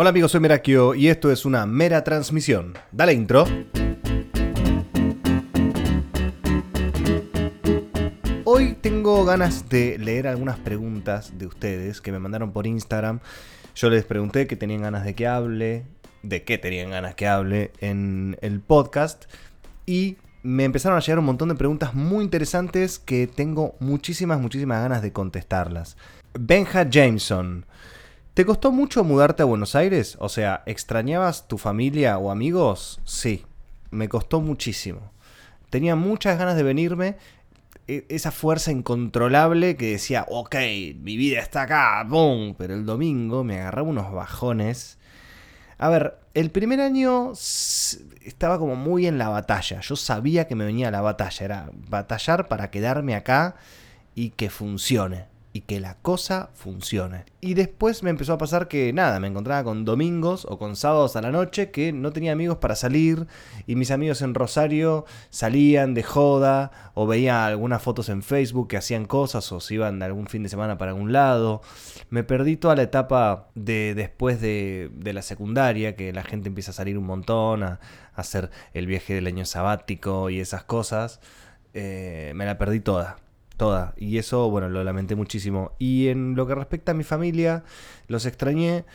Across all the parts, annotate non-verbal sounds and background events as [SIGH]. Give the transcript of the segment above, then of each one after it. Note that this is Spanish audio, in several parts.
Hola amigos, soy Merakio y esto es una mera transmisión. Dale intro. Hoy tengo ganas de leer algunas preguntas de ustedes que me mandaron por Instagram. Yo les pregunté que tenían ganas de que hable, de qué tenían ganas que hable en el podcast y me empezaron a llegar un montón de preguntas muy interesantes que tengo muchísimas, muchísimas ganas de contestarlas. Benja Jameson. ¿Te costó mucho mudarte a Buenos Aires? O sea, ¿extrañabas tu familia o amigos? Sí, me costó muchísimo. Tenía muchas ganas de venirme, e, esa fuerza incontrolable que decía, ok, mi vida está acá, ¡boom! Pero el domingo me agarraba unos bajones. A ver, el primer año estaba como muy en la batalla. Yo sabía que me venía la batalla. Era batallar para quedarme acá y que funcione y que la cosa funcione. Y después me empezó a pasar que nada, me encontraba con domingos o con sábados a la noche que no tenía amigos para salir y mis amigos en Rosario salían de joda o veía algunas fotos en Facebook que hacían cosas o se iban de algún fin de semana para algún lado. Me perdí toda la etapa de después de, de la secundaria que la gente empieza a salir un montón, a, hacer el viaje del año sabático y esas cosas. Eh, me la perdí toda toda. Y eso, bueno, lo lamenté muchísimo. Y en lo que respecta a mi familia, los extrañé.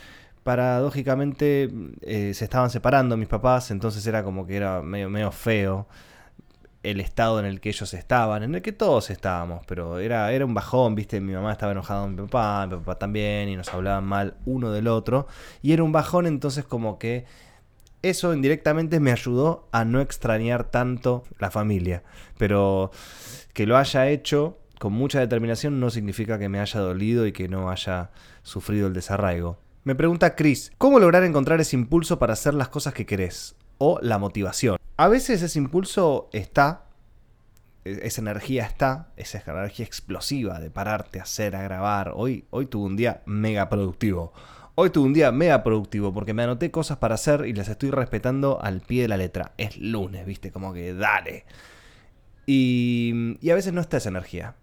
Paradójicamente eh, se estaban separando mis papás, entonces era como que era medio, medio feo el estado en el que ellos estaban, en el que todos estábamos, pero era, era un bajón, viste, mi mamá estaba enojada con mi papá, mi papá también, y nos hablaban mal uno del otro, y era un bajón, entonces como que eso indirectamente me ayudó a no extrañar tanto la familia, pero que lo haya hecho con mucha determinación no significa que me haya dolido y que no haya sufrido el desarraigo. Me pregunta Chris, ¿cómo lograr encontrar ese impulso para hacer las cosas que querés? O la motivación. A veces ese impulso está, e-, esa energía está, esa energía explosiva de pararte hacer, a grabar. Hoy, hoy tuve un día mega productivo. Hoy tuve un día mega productivo porque me anoté cosas para hacer y las estoy respetando al pie de la letra. Es lunes, viste, como que dale. Y, a veces no está esa energía.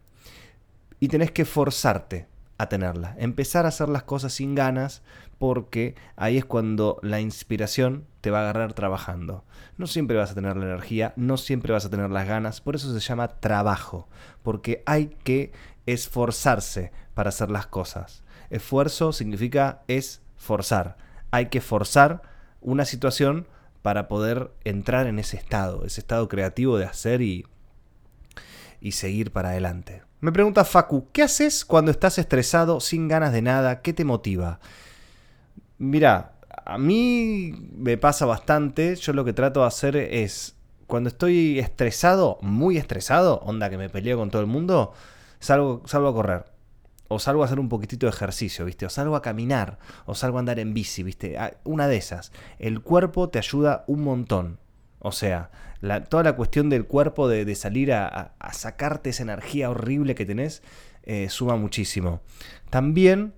Y tenés que forzarte a tenerla. Empezar a hacer las cosas sin ganas porque ahí es cuando la inspiración te va a agarrar trabajando. No siempre vas a tener la energía, no siempre vas a tener las ganas, por eso se llama trabajo, porque hay que esforzarse para hacer las cosas. Esfuerzo significa esforzar. Hay que forzar una situación para poder entrar en ese estado, ese estado creativo de hacer y, y seguir para adelante. Me pregunta Facu, ¿qué haces cuando estás estresado, sin ganas de nada? ¿Qué te motiva? Mira, a mí me pasa bastante. Yo lo que trato de hacer es, cuando estoy estresado, muy estresado, onda que me peleo con todo el mundo, salgo, salgo a correr. O salgo a hacer un poquitito de ejercicio, ¿viste? O salgo a caminar, o salgo a andar en bici, ¿viste? Ah, una de esas. El cuerpo te ayuda un montón. O sea, toda la cuestión del cuerpo de, salir a, sacarte esa energía horrible que tenés eh, suma muchísimo. También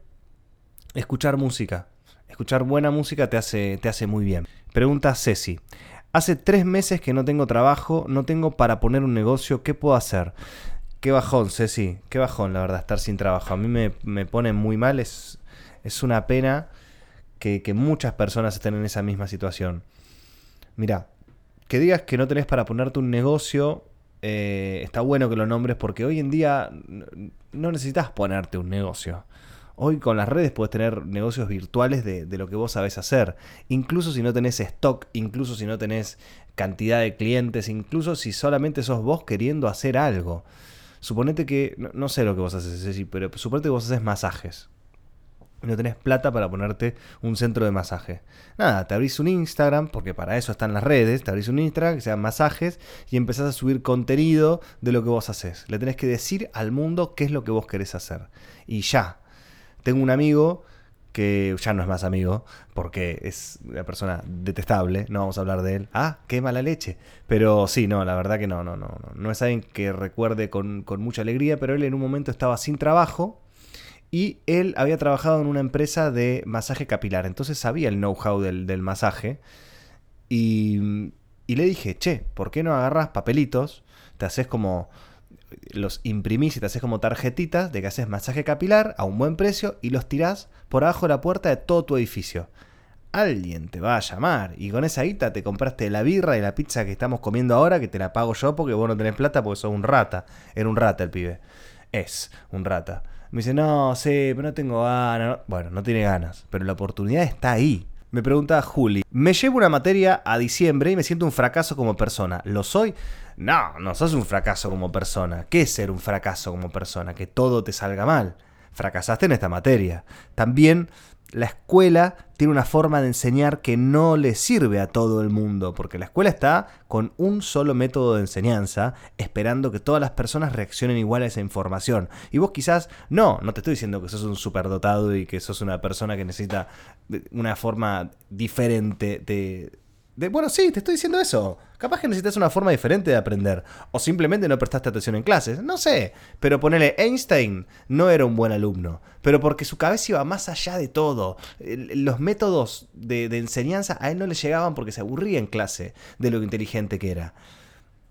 escuchar música. Escuchar buena música te hace, te hace muy bien. Pregunta Ceci. Hace tres meses que no tengo trabajo, no tengo para poner un negocio, ¿qué puedo hacer? Qué bajón, Ceci, qué bajón, la verdad, estar sin trabajo. A mí me, pone muy mal, es, es una pena que, que muchas personas estén en esa misma situación. Mira, que digas que no tenés para ponerte un negocio, eh, está bueno que lo nombres porque hoy en día no necesitas ponerte un negocio. Hoy con las redes puedes tener negocios virtuales de, de, lo que vos sabés hacer. Incluso si no tenés stock, incluso si no tenés cantidad de clientes, incluso si solamente sos vos queriendo hacer algo. Suponete que, no, sé lo que vos haces, pero suponete que vos haces masajes no tenés plata para ponerte un centro de masaje. Nada, te abrís un Instagram, porque para eso están las redes, te abrís un Instagram que sean masajes y empezás a subir contenido de lo que vos haces. Le tenés que decir al mundo qué es lo que vos querés hacer. Y ya. Tengo un amigo que ya no es más amigo, porque es una persona detestable, no vamos a hablar de él. Ah, qué mala leche. Pero sí, no, la verdad que no, no, no, no. No es alguien que recuerde con, con mucha alegría, pero él en un momento estaba sin trabajo y él había trabajado en una empresa de masaje capilar, entonces sabía el know-how del, masaje. Y, y, le dije, che, ¿por qué no agarras papelitos? Te haces como. Los imprimís y te haces como tarjetitas de que haces masaje capilar a un buen precio y los tirás por abajo de la puerta de todo tu edificio. alguien te va a llamar. Y con esa guita te compraste la birra y la pizza que estamos comiendo ahora, que te la pago yo porque vos no tenés plata porque sos un rata. Era un rata el pibe. Es un rata. Me dice, no, sí, pero no tengo ganas. Bueno, no tiene ganas, pero la oportunidad está ahí. Me pregunta Juli, me llevo una materia a diciembre y me siento un fracaso como persona. ¿Lo soy? No, no sos un fracaso como persona. ¿Qué es ser un fracaso como persona? Que todo te salga mal. Fracasaste en esta materia. También la escuela tiene una forma de enseñar que no le sirve a todo el mundo, porque la escuela está con un solo método de enseñanza, esperando que todas las personas reaccionen igual a esa información. Y vos quizás, no, no te estoy diciendo que sos un superdotado y que sos una persona que necesita una forma diferente de bueno, sí, te estoy diciendo eso. Capaz que necesitas una forma diferente de aprender. O simplemente no prestaste atención en clases. No sé. Pero ponele, Einstein no era un buen alumno. Pero porque su cabeza iba más allá de todo. Los métodos de, enseñanza a él no le llegaban porque se aburría en clase de lo inteligente que era.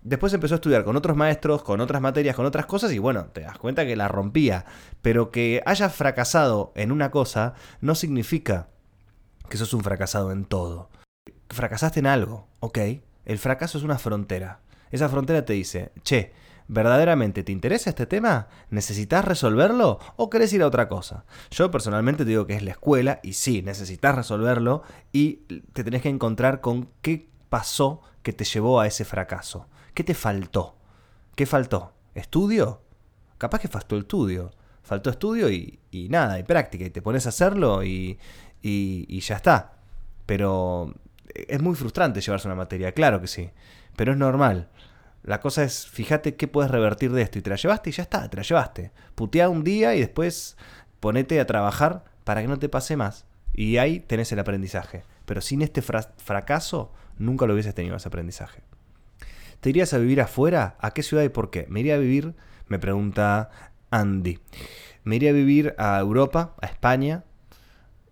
Después empezó a estudiar con otros maestros, con otras materias, con otras cosas y bueno, te das cuenta que la rompía. Pero que hayas fracasado en una cosa no significa que sos un fracasado en todo fracasaste en algo, ok. El fracaso es una frontera. Esa frontera te dice, che, ¿verdaderamente te interesa este tema? ¿Necesitas resolverlo o querés ir a otra cosa? Yo personalmente te digo que es la escuela y sí, necesitas resolverlo y te tenés que encontrar con qué pasó que te llevó a ese fracaso. ¿Qué te faltó? ¿Qué faltó? ¿Estudio? Capaz que faltó estudio. Faltó estudio y, nada, y práctica. Y te pones a hacerlo y, y ya está. Pero es muy frustrante llevarse una materia, claro que sí, pero es normal. La cosa es, fíjate qué puedes revertir de esto y te la llevaste y ya está, te la llevaste. Putea un día y después ponete a trabajar para que no te pase más. Y ahí tenés el aprendizaje. Pero sin este fracaso, nunca lo hubieses tenido ese aprendizaje. ¿Te irías a vivir afuera? ¿A qué ciudad y por qué? Me iría a vivir, me pregunta Andy. Me iría a vivir a Europa, a España.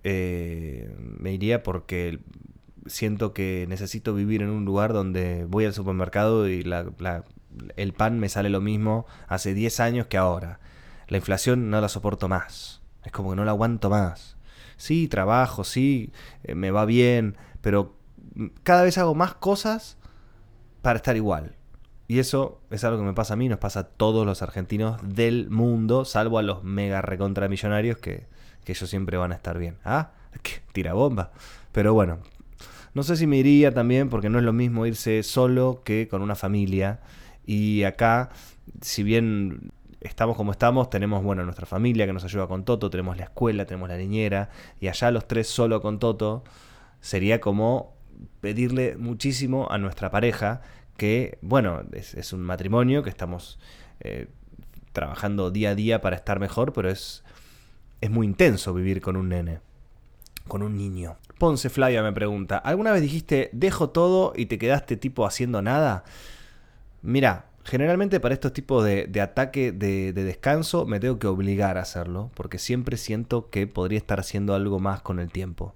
Eh, me iría porque siento que necesito vivir en un lugar donde voy al supermercado y el pan me sale lo mismo hace 10 años que ahora. La inflación no la soporto más. Es como que no la aguanto más. Sí, trabajo, sí, eh, me va bien, pero cada vez hago más cosas para estar igual. Y eso es algo que me pasa a mí, nos pasa a todos los argentinos del mundo, salvo a los mega recontra millonarios que, que ellos siempre van a estar bien. Ah, [LAUGHS] tira bomba. Pero bueno, no sé si me iría también porque no es lo mismo irse solo que con una familia. Y acá, si bien estamos como estamos, tenemos, bueno, nuestra familia que nos ayuda con Toto, tenemos la escuela, tenemos la niñera, y allá los tres solo con Toto, sería como pedirle muchísimo a nuestra pareja que, bueno, es, un matrimonio que estamos eh, trabajando día a día para estar mejor, pero es, es muy intenso vivir con un nene, con un niño. Ponce Flavia me pregunta, ¿alguna vez dijiste dejo todo y te quedaste tipo haciendo nada? Mira, generalmente para estos tipos de, ataque de, descanso me tengo que obligar a hacerlo, porque siempre siento que podría estar haciendo algo más con el tiempo.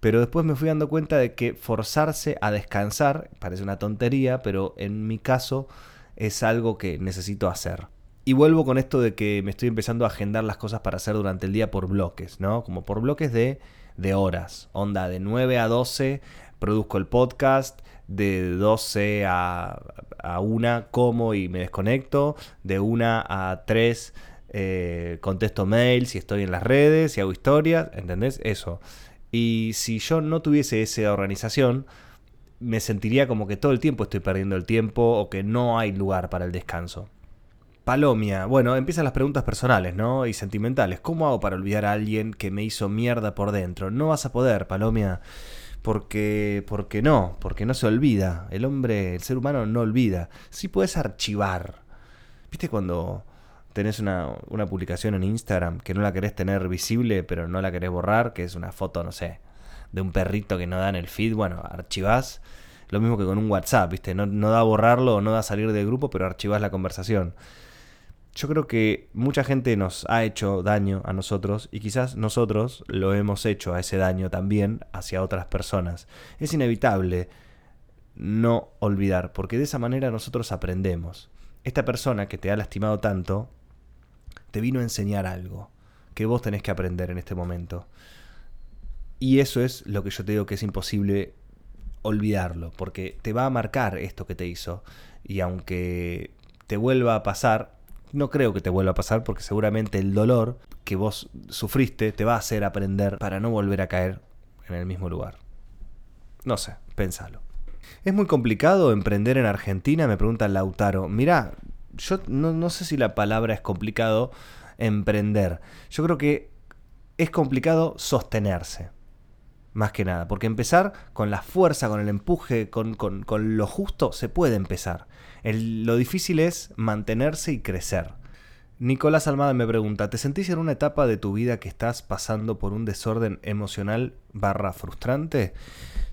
Pero después me fui dando cuenta de que forzarse a descansar parece una tontería, pero en mi caso es algo que necesito hacer. Y vuelvo con esto de que me estoy empezando a agendar las cosas para hacer durante el día por bloques, ¿no? Como por bloques de de horas. Onda, de 9 a 12 produzco el podcast, de 12 a, a 1 como y me desconecto, de 1 a 3 eh, contesto mails y estoy en las redes y hago historias, ¿entendés? Eso. Y si yo no tuviese esa organización, me sentiría como que todo el tiempo estoy perdiendo el tiempo o que no hay lugar para el descanso. Palomia, bueno, empiezan las preguntas personales, ¿no? Y sentimentales. ¿Cómo hago para olvidar a alguien que me hizo mierda por dentro? No vas a poder, Palomia. Porque, porque no, porque no se olvida. El hombre, el ser humano no olvida. Sí puedes archivar. ¿Viste cuando tenés una, una publicación en Instagram que no la querés tener visible, pero no la querés borrar? Que es una foto, no sé, de un perrito que no da en el feed. Bueno, archivás. Lo mismo que con un WhatsApp, ¿viste? No, no da borrarlo, no da salir del grupo, pero archivás la conversación yo creo que mucha gente nos ha hecho daño a nosotros y quizás nosotros lo hemos hecho a ese daño también hacia otras personas. Es inevitable no olvidar, porque de esa manera nosotros aprendemos. Esta persona que te ha lastimado tanto te vino a enseñar algo que vos tenés que aprender en este momento. Y eso es lo que yo te digo que es imposible olvidarlo, porque te va a marcar esto que te hizo. Y aunque te vuelva a pasar, no creo que te vuelva a pasar porque seguramente el dolor que vos sufriste te va a hacer aprender para no volver a caer en el mismo lugar. No sé, pensalo. ¿Es muy complicado emprender en Argentina? Me pregunta Lautaro. Mirá, yo no, no sé si la palabra es complicado emprender. Yo creo que es complicado sostenerse. Más que nada, porque empezar con la fuerza, con el empuje, con, lo justo, se puede empezar. lo difícil es mantenerse y crecer. Nicolás Almada me pregunta, ¿te sentís en una etapa de tu vida que estás pasando por un desorden emocional barra frustrante?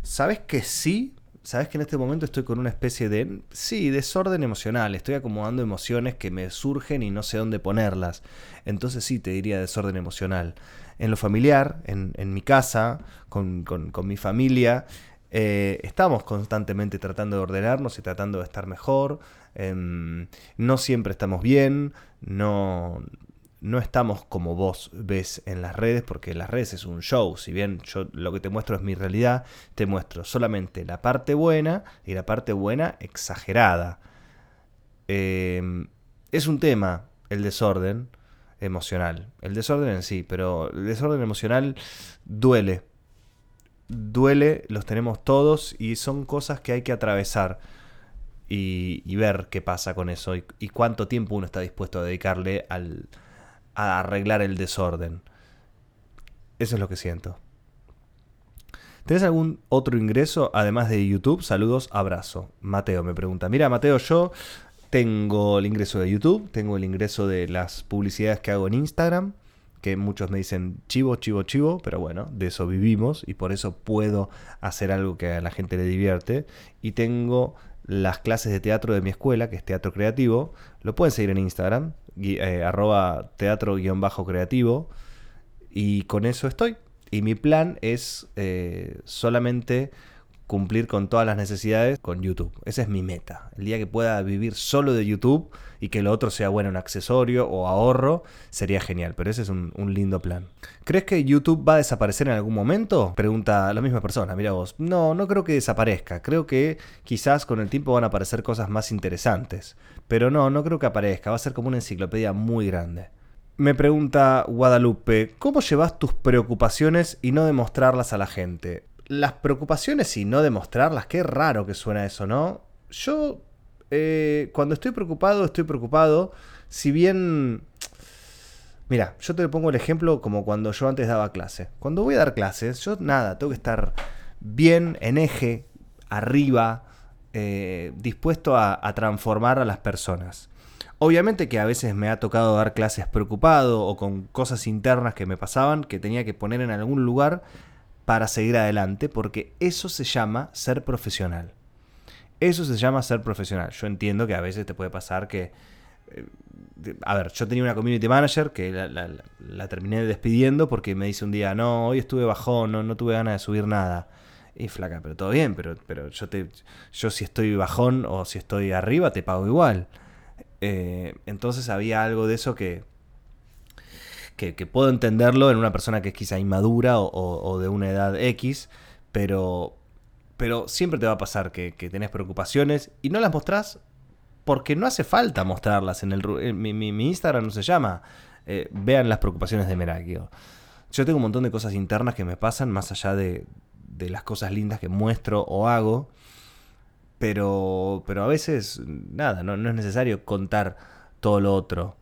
¿Sabes que sí? ¿Sabes que en este momento estoy con una especie de, sí, desorden emocional? Estoy acomodando emociones que me surgen y no sé dónde ponerlas. Entonces sí, te diría desorden emocional en lo familiar, en, mi casa, con, mi familia. Eh, estamos constantemente tratando de ordenarnos y tratando de estar mejor. Em, no siempre estamos bien, no, no estamos como vos ves en las redes, porque las redes es un show. Si bien yo lo que te muestro es mi realidad, te muestro solamente la parte buena y la parte buena exagerada. Em, es un tema el desorden, emocional. El desorden en sí, pero el desorden emocional duele. Duele, los tenemos todos y son cosas que hay que atravesar y, ver qué pasa con eso y, cuánto tiempo uno está dispuesto a dedicarle al, a arreglar el desorden. Eso es lo que siento. ¿Tenés algún otro ingreso además de YouTube? Saludos, abrazo. Mateo me pregunta. Mira, Mateo, yo tengo el ingreso de YouTube, tengo el ingreso de las publicidades que hago en Instagram, que muchos me dicen chivo, chivo, chivo, pero bueno, de eso vivimos y por eso puedo hacer algo que a la gente le divierte. Y tengo las clases de teatro de mi escuela, que es Teatro Creativo. Lo pueden seguir en Instagram, eh, arroba teatro-creativo. Y con eso estoy. Y mi plan es eh, solamente cumplir con todas las necesidades con YouTube. Esa es mi meta. El día que pueda vivir solo de YouTube y que lo otro sea bueno, un accesorio o ahorro, sería genial. Pero ese es un, lindo plan. ¿Crees que YouTube va a desaparecer en algún momento? Pregunta la misma persona, mira vos. No, no creo que desaparezca. Creo que quizás con el tiempo van a aparecer cosas más interesantes. Pero no, no creo que aparezca. Va a ser como una enciclopedia muy grande. Me pregunta Guadalupe, ¿cómo llevas tus preocupaciones y no demostrarlas a la gente? Las preocupaciones y no demostrarlas, qué raro que suena eso, ¿no? Yo, eh, cuando estoy preocupado, estoy preocupado. Si bien... Mira, yo te pongo el ejemplo como cuando yo antes daba clase. Cuando voy a dar clases, yo nada, tengo que estar bien, en eje, arriba, eh, dispuesto a, a transformar a las personas. Obviamente que a veces me ha tocado dar clases preocupado o con cosas internas que me pasaban que tenía que poner en algún lugar para seguir adelante, porque eso se llama ser profesional. Eso se llama ser profesional. Yo entiendo que a veces te puede pasar que... Eh, a ver, yo tenía una community manager que la, terminé despidiendo porque me dice un día, no, hoy estuve bajón, no, no tuve ganas de subir nada. Y flaca, pero todo bien, pero, pero yo, te, yo si estoy bajón o si estoy arriba, te pago igual. Eh, entonces había algo de eso que, que, puedo entenderlo en una persona que es quizá inmadura o, de una edad X, pero, pero siempre te va a pasar que, tenés preocupaciones y no las mostrás porque no hace falta mostrarlas. En, el, mi, Instagram no se llama eh, Vean las preocupaciones de Merakio. Yo tengo un montón de cosas internas que me pasan más allá de, de las cosas lindas que muestro o hago. Pero, pero a veces, nada, no, no es necesario contar todo lo otro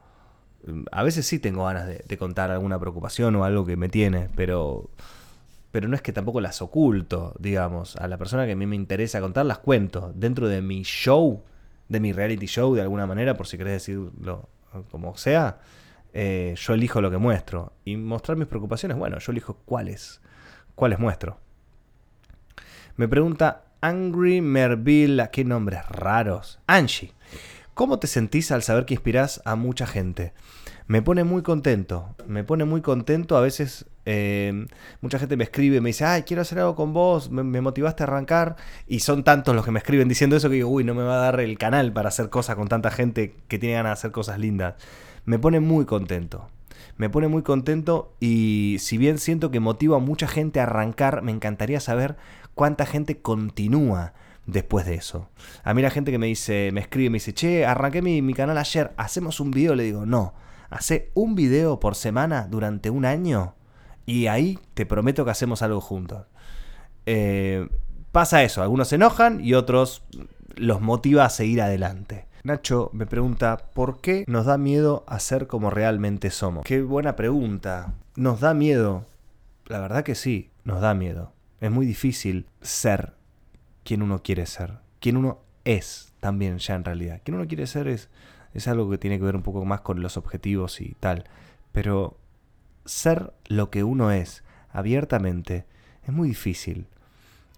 a veces sí tengo ganas de, contar alguna preocupación o algo que me tiene, pero, pero no es que tampoco las oculto, digamos. A la persona que a mí me interesa contar, las cuento. Dentro de mi show, de mi reality show, de alguna manera, por si querés decirlo como sea, eh, yo elijo lo que muestro. Y mostrar mis preocupaciones, bueno, yo elijo cuáles, cuáles muestro. Me pregunta Angry Merville, qué nombres raros. Angie. ¿Cómo te sentís al saber que inspirás a mucha gente? Me pone muy contento, me pone muy contento. A veces eh, mucha gente me escribe, me dice, ay, quiero hacer algo con vos, me, motivaste a arrancar. Y son tantos los que me escriben diciendo eso que digo, uy, no me va a dar el canal para hacer cosas con tanta gente que tiene ganas de hacer cosas lindas. Me pone muy contento. me pone muy contento y si bien siento que motiva a mucha gente a arrancar, me encantaría saber cuánta gente continúa después de eso. A mí la gente que me dice, me escribe, me dice, che, arranqué mi, canal ayer, hacemos un video, le digo, no, hace un video por semana durante un año y ahí te prometo que hacemos algo juntos. Eh, pasa eso, algunos se enojan y otros los motiva a seguir adelante. Nacho me pregunta, ¿por qué nos da miedo a ser como realmente somos? Qué buena pregunta. ¿Nos da miedo? La verdad que sí, nos da miedo. Es muy difícil ser quien uno quiere ser. Quien uno es también ya en realidad. Quien uno quiere ser es, es algo que tiene que ver un poco más con los objetivos y tal. Pero ser lo que uno es abiertamente es muy difícil.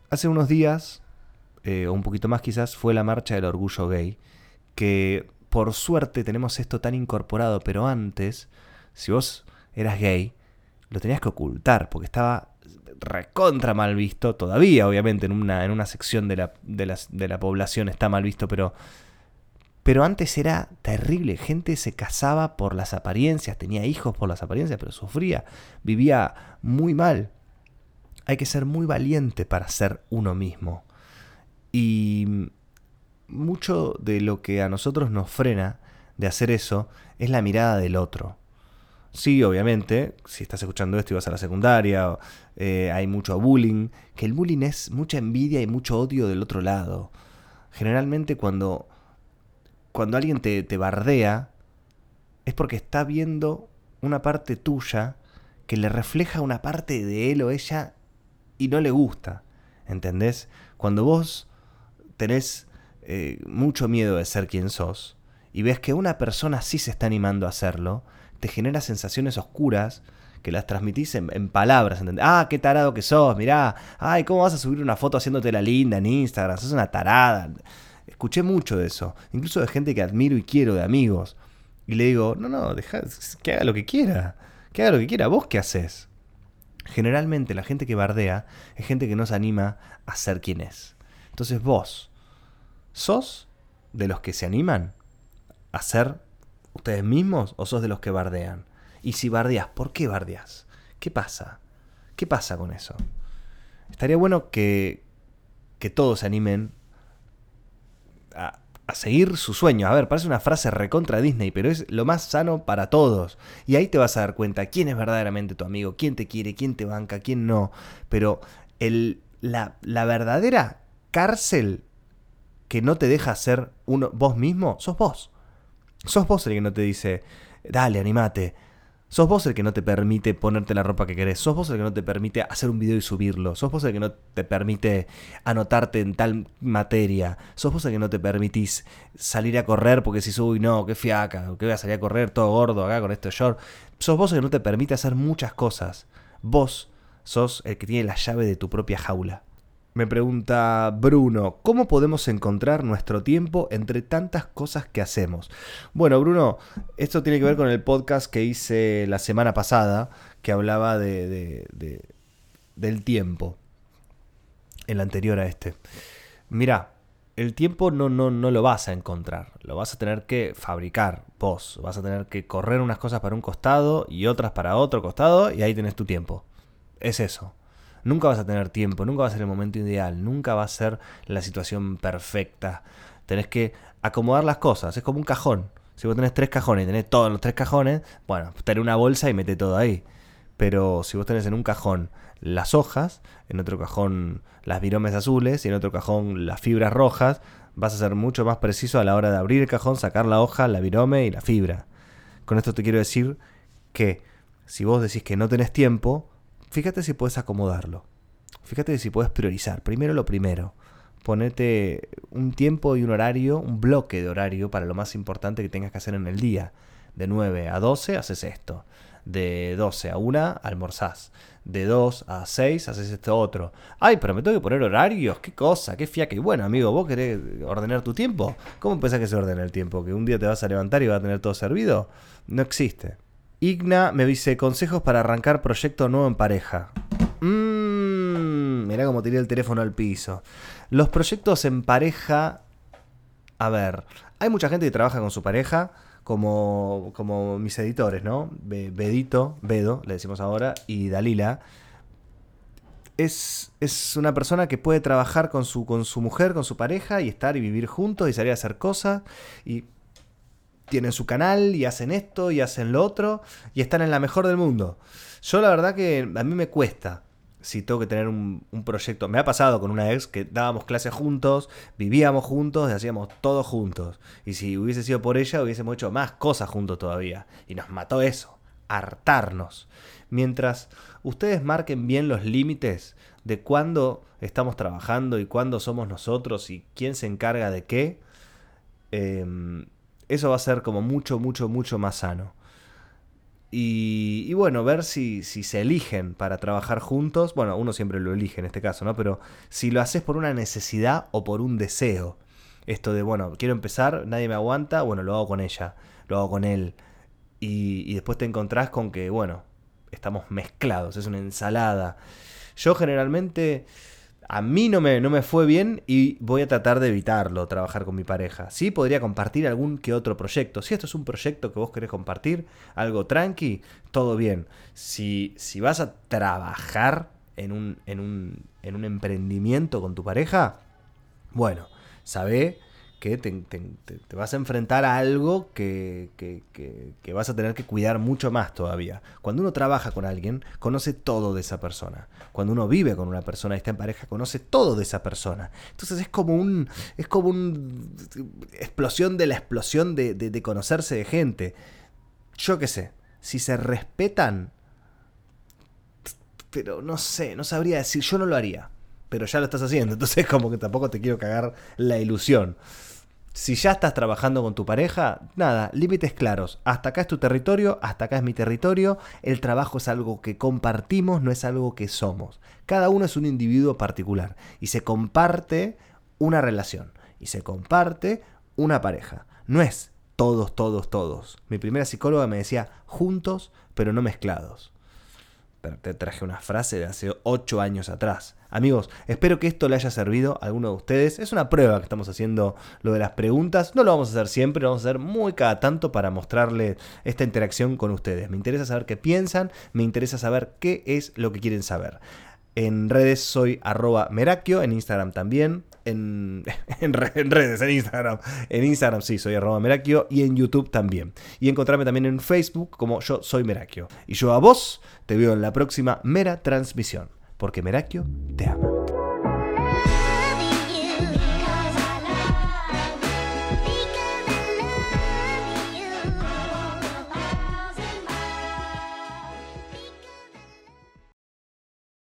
Hace unos días, eh, o un poquito más quizás, fue la marcha del orgullo gay que por suerte tenemos esto tan incorporado, pero antes, si vos eras gay, lo tenías que ocultar, porque estaba recontra mal visto, todavía obviamente en una, en una sección de la, de, la población está mal visto, pero, pero antes era terrible, gente se casaba por las apariencias, tenía hijos por las apariencias, pero sufría, vivía muy mal. Hay que ser muy valiente para ser uno mismo. Y mucho de lo que a nosotros nos frena de hacer eso es la mirada del otro. Sí, obviamente, si estás escuchando esto y vas a la secundaria, eh, hay mucho bullying, que el bullying es mucha envidia y mucho odio del otro lado. Generalmente cuando, cuando alguien te, te bardea, es porque está viendo una parte tuya que le refleja una parte de él o ella y no le gusta. ¿Entendés? Cuando vos tenés eh, mucho miedo de ser quien sos, y ves que una persona sí se está animando a hacerlo, te genera sensaciones oscuras que las transmitís en, palabras. Ah, qué tarado que sos, mirá, ay, ¿cómo vas a subir una foto haciéndote la linda en Instagram? Sos una tarada. Escuché mucho de eso, incluso de gente que admiro y quiero, de amigos. Y le digo, no, no, deja que haga lo que quiera, que haga lo que quiera, vos qué haces. Generalmente la gente que bardea es gente que no se anima a ser quien es. Entonces vos, ¿Sos de los que se animan a ser ustedes mismos o sos de los que bardean? Y si bardeas, ¿por qué bardeas? ¿Qué pasa? ¿Qué pasa con eso? Estaría bueno que, que todos se animen a, a seguir su sueño. A ver, parece una frase recontra Disney, pero es lo más sano para todos. Y ahí te vas a dar cuenta quién es verdaderamente tu amigo, quién te quiere, quién te banca, quién no. Pero el, la, la verdadera cárcel que no te deja ser uno, vos mismo, sos vos. Sos vos el que no te dice, dale, animate. Sos vos el que no te permite ponerte la ropa que querés. Sos vos el que no te permite hacer un video y subirlo. Sos vos el que no te permite anotarte en tal materia. Sos vos el que no te permitís salir a correr porque si uy, no, qué fiaca, que voy a salir a correr todo gordo acá con este short. Sos vos el que no te permite hacer muchas cosas. Vos sos el que tiene la llave de tu propia jaula. Me pregunta Bruno, ¿cómo podemos encontrar nuestro tiempo entre tantas cosas que hacemos? Bueno, Bruno, esto tiene que ver con el podcast que hice la semana pasada, que hablaba de, del tiempo, el anterior a este. Mira, el tiempo no, no, no lo vas a encontrar, lo vas a tener que fabricar vos, vas a tener que correr unas cosas para un costado y otras para otro costado y ahí tenés tu tiempo. Es eso. Nunca vas a tener tiempo, nunca va a ser el momento ideal, nunca va a ser la situación perfecta. Tenés que acomodar las cosas, es como un cajón. Si vos tenés tres cajones y tenés todos los tres cajones, bueno, tenés una bolsa y mete todo ahí. Pero si vos tenés en un cajón las hojas, en otro cajón las viromes azules y en otro cajón las fibras rojas, vas a ser mucho más preciso a la hora de abrir el cajón, sacar la hoja, la virome y la fibra. Con esto te quiero decir que si vos decís que no tenés tiempo, fíjate si puedes acomodarlo. Fíjate si puedes priorizar. Primero lo primero. Ponete un tiempo y un horario, un bloque de horario para lo más importante que tengas que hacer en el día. De 9 a 12 haces esto. De 12 a 1 almorzás. De 2 a 6 haces esto otro. Ay, pero me tengo que poner horarios. Qué cosa, qué fiaca. Y bueno, amigo, ¿vos querés ordenar tu tiempo? ¿Cómo pensás que se ordena el tiempo? ¿Que un día te vas a levantar y vas a tener todo servido? No existe. Igna me dice consejos para arrancar proyecto nuevo en pareja. Mmm, mirá cómo tiré el teléfono al piso. Los proyectos en pareja... A ver, hay mucha gente que trabaja con su pareja como, como mis editores, ¿no? Bedito, Bedo, le decimos ahora, y Dalila. Es, es, una persona que puede trabajar con su, con su mujer, con su pareja, y estar y vivir juntos y salir a hacer cosas. Y tienen su canal y hacen esto y hacen lo otro y están en la mejor del mundo. Yo la verdad que a mí me cuesta si tengo que tener un, proyecto. Me ha pasado con una ex que dábamos clases juntos, vivíamos juntos y hacíamos todo juntos. Y si hubiese sido por ella, hubiésemos hecho más cosas juntos todavía. Y nos mató eso, hartarnos. Mientras ustedes marquen bien los límites de cuándo estamos trabajando y cuándo somos nosotros y quién se encarga de qué, em, eso va a ser como mucho, mucho, mucho más sano. Y, bueno, ver si, si, se eligen para trabajar juntos. Bueno, uno siempre lo elige en este caso, ¿no? Pero si lo haces por una necesidad o por un deseo. Esto de, bueno, quiero empezar, nadie me aguanta, bueno, lo hago con ella, lo hago con él. Y, y después te encontrás con que, bueno, estamos mezclados, es una ensalada. Yo generalmente a mí no me, no me fue bien y voy a tratar de evitarlo, trabajar con mi pareja. Sí, podría compartir algún que otro proyecto. Si esto es un proyecto que vos querés compartir, algo tranqui, todo bien. Si, si vas a trabajar en un, en, un, en un emprendimiento con tu pareja, bueno, sabe que te, vas a enfrentar a algo que, que, vas a tener que cuidar mucho más todavía. Cuando uno trabaja con alguien, conoce todo de esa persona. Cuando uno vive con una persona y está en pareja, conoce todo de esa persona. Entonces es como un. es como un explosión de la explosión de, de conocerse de gente. Yo qué sé. Si se respetan. Pero no sé, no sabría decir, yo no lo haría pero ya lo estás haciendo. [LAUGHS] Entonces como que tampoco te quiero cagar la ilusión. Si ya estás trabajando con tu pareja, nada, límites claros. Hasta acá es tu territorio, hasta acá es mi territorio. El trabajo es algo que compartimos, no es algo que somos. Cada uno es un individuo particular y se comparte una relación y se comparte una pareja. No es todos, todos, todos. Mi primera psicóloga me decía juntos, pero no mezclados te traje una frase de hace 8 años atrás. Amigos, espero que esto le haya servido a alguno de ustedes. Es una prueba que estamos haciendo lo de las preguntas. No lo vamos a hacer siempre, lo vamos a hacer muy cada tanto para mostrarle esta interacción con ustedes. Me interesa saber qué piensan, me interesa saber qué es lo que quieren saber. En redes soy arroba Merakio, en Instagram también. [LAUGHS] En, redes, en Instagram. En Instagram sí, soy arroba Merakio y en YouTube también. Y encontrarme también en Facebook como yo soy Merakio. Y yo a vos te veo en la próxima Mera Transmisión, porque Merakio te ama.